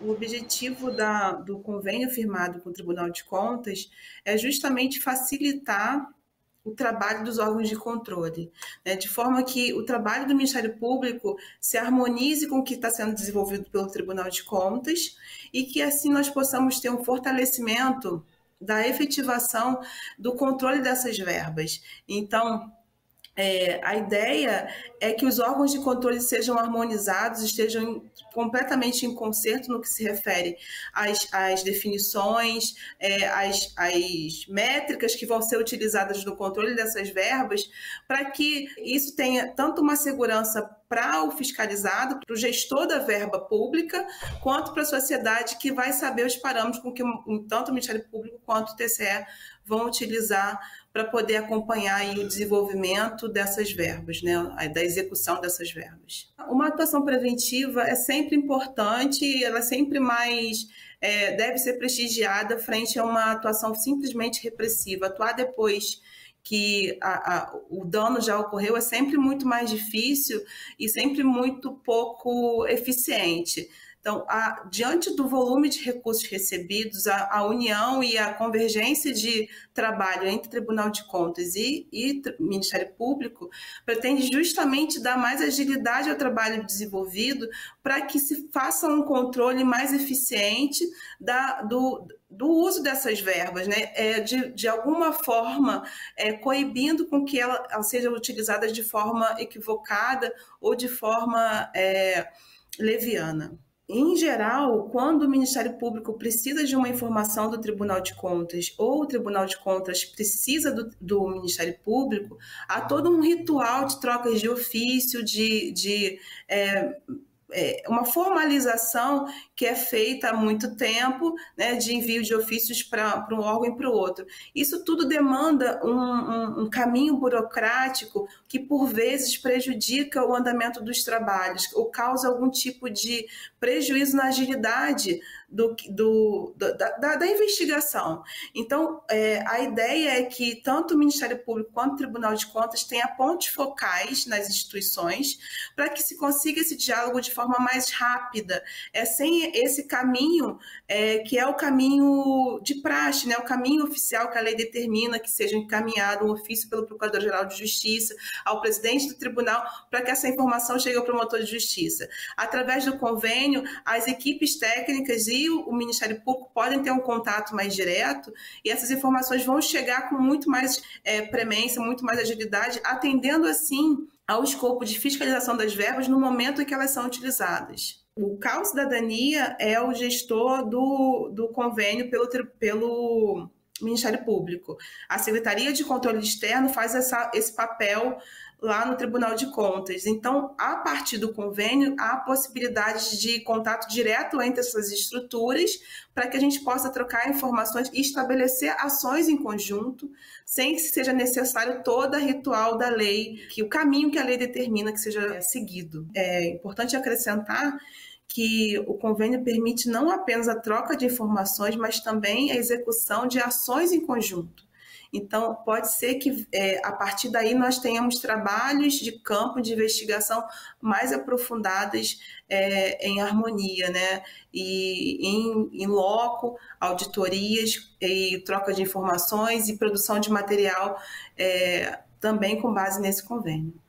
O objetivo da, do convênio firmado com o Tribunal de Contas é justamente facilitar o trabalho dos órgãos de controle, né, de forma que o trabalho do Ministério Público se harmonize com o que está sendo desenvolvido pelo Tribunal de Contas e que assim nós possamos ter um fortalecimento da efetivação do controle dessas verbas. Então, é, a ideia é que os órgãos de controle sejam harmonizados, estejam completamente em concerto no que se refere às, às definições, é, às, às métricas que vão ser utilizadas no controle dessas verbas, para que isso tenha tanto uma segurança para o fiscalizado, para o gestor da verba pública, quanto para a sociedade que vai saber os parâmetros com que tanto o Ministério Público quanto o TCE vão utilizar para poder acompanhar o desenvolvimento dessas verbas, né, da execução dessas verbas. Uma atuação preventiva é sempre importante, ela é sempre mais é, deve ser prestigiada frente a uma atuação simplesmente repressiva. Atuar depois que a, a, o dano já ocorreu é sempre muito mais difícil e sempre muito pouco eficiente. Então, a, diante do volume de recursos recebidos, a, a, união e a convergência de trabalho entre Tribunal de Contas e, e Ministério Público pretende justamente dar mais agilidade ao trabalho desenvolvido para que se faça um controle mais eficiente da, do, do uso dessas verbas, né? É, de, de alguma forma é, coibindo com que ela, ela seja utilizada de forma equivocada ou de forma é, leviana. Em geral, quando o Ministério Público precisa de uma informação do Tribunal de Contas ou o Tribunal de Contas precisa do, do Ministério Público, há todo um ritual de trocas de ofício, de, de é, é, uma formalização que é feita há muito tempo, né, de envio de ofícios para um órgão e para o outro. Isso tudo demanda um, um, um, caminho burocrático que, por vezes, prejudica o andamento dos trabalhos ou causa algum tipo de prejuízo na agilidade do, do, da, da, da, investigação. Então, é, a ideia é que tanto o Ministério Público quanto o Tribunal de Contas tenha pontos focais nas instituições para que se consiga esse diálogo de forma mais rápida, é, sem esse caminho é, que é o caminho de praxe, né, o caminho oficial que a lei determina que seja encaminhado um ofício pelo Procurador-Geral de Justiça ao presidente do tribunal para que essa informação chegue ao promotor de justiça. Através do convênio, as equipes técnicas o Ministério Público podem ter um contato mais direto e essas informações vão chegar com muito mais é, premência, muito mais agilidade, atendendo assim ao escopo de fiscalização das verbas no momento em que elas são utilizadas. O CAL Cidadania é o gestor do, do convênio pelo, pelo Ministério Público. A Secretaria de Controle Externo faz essa, esse papel lá no Tribunal de Contas. Então, a partir do convênio, há possibilidade de contato direto entre essas estruturas para que a gente possa trocar informações e estabelecer ações em conjunto, sem que seja necessário toda a ritual da lei, que o caminho que a lei determina que seja seguido. É importante acrescentar que o convênio permite não apenas a troca de informações, mas também a execução de ações em conjunto. Então, pode ser que é, a partir daí nós tenhamos trabalhos de campo de investigação mais aprofundadas é, em harmonia, né? E em, em loco, auditorias e troca de informações e produção de material é, também com base nesse convênio.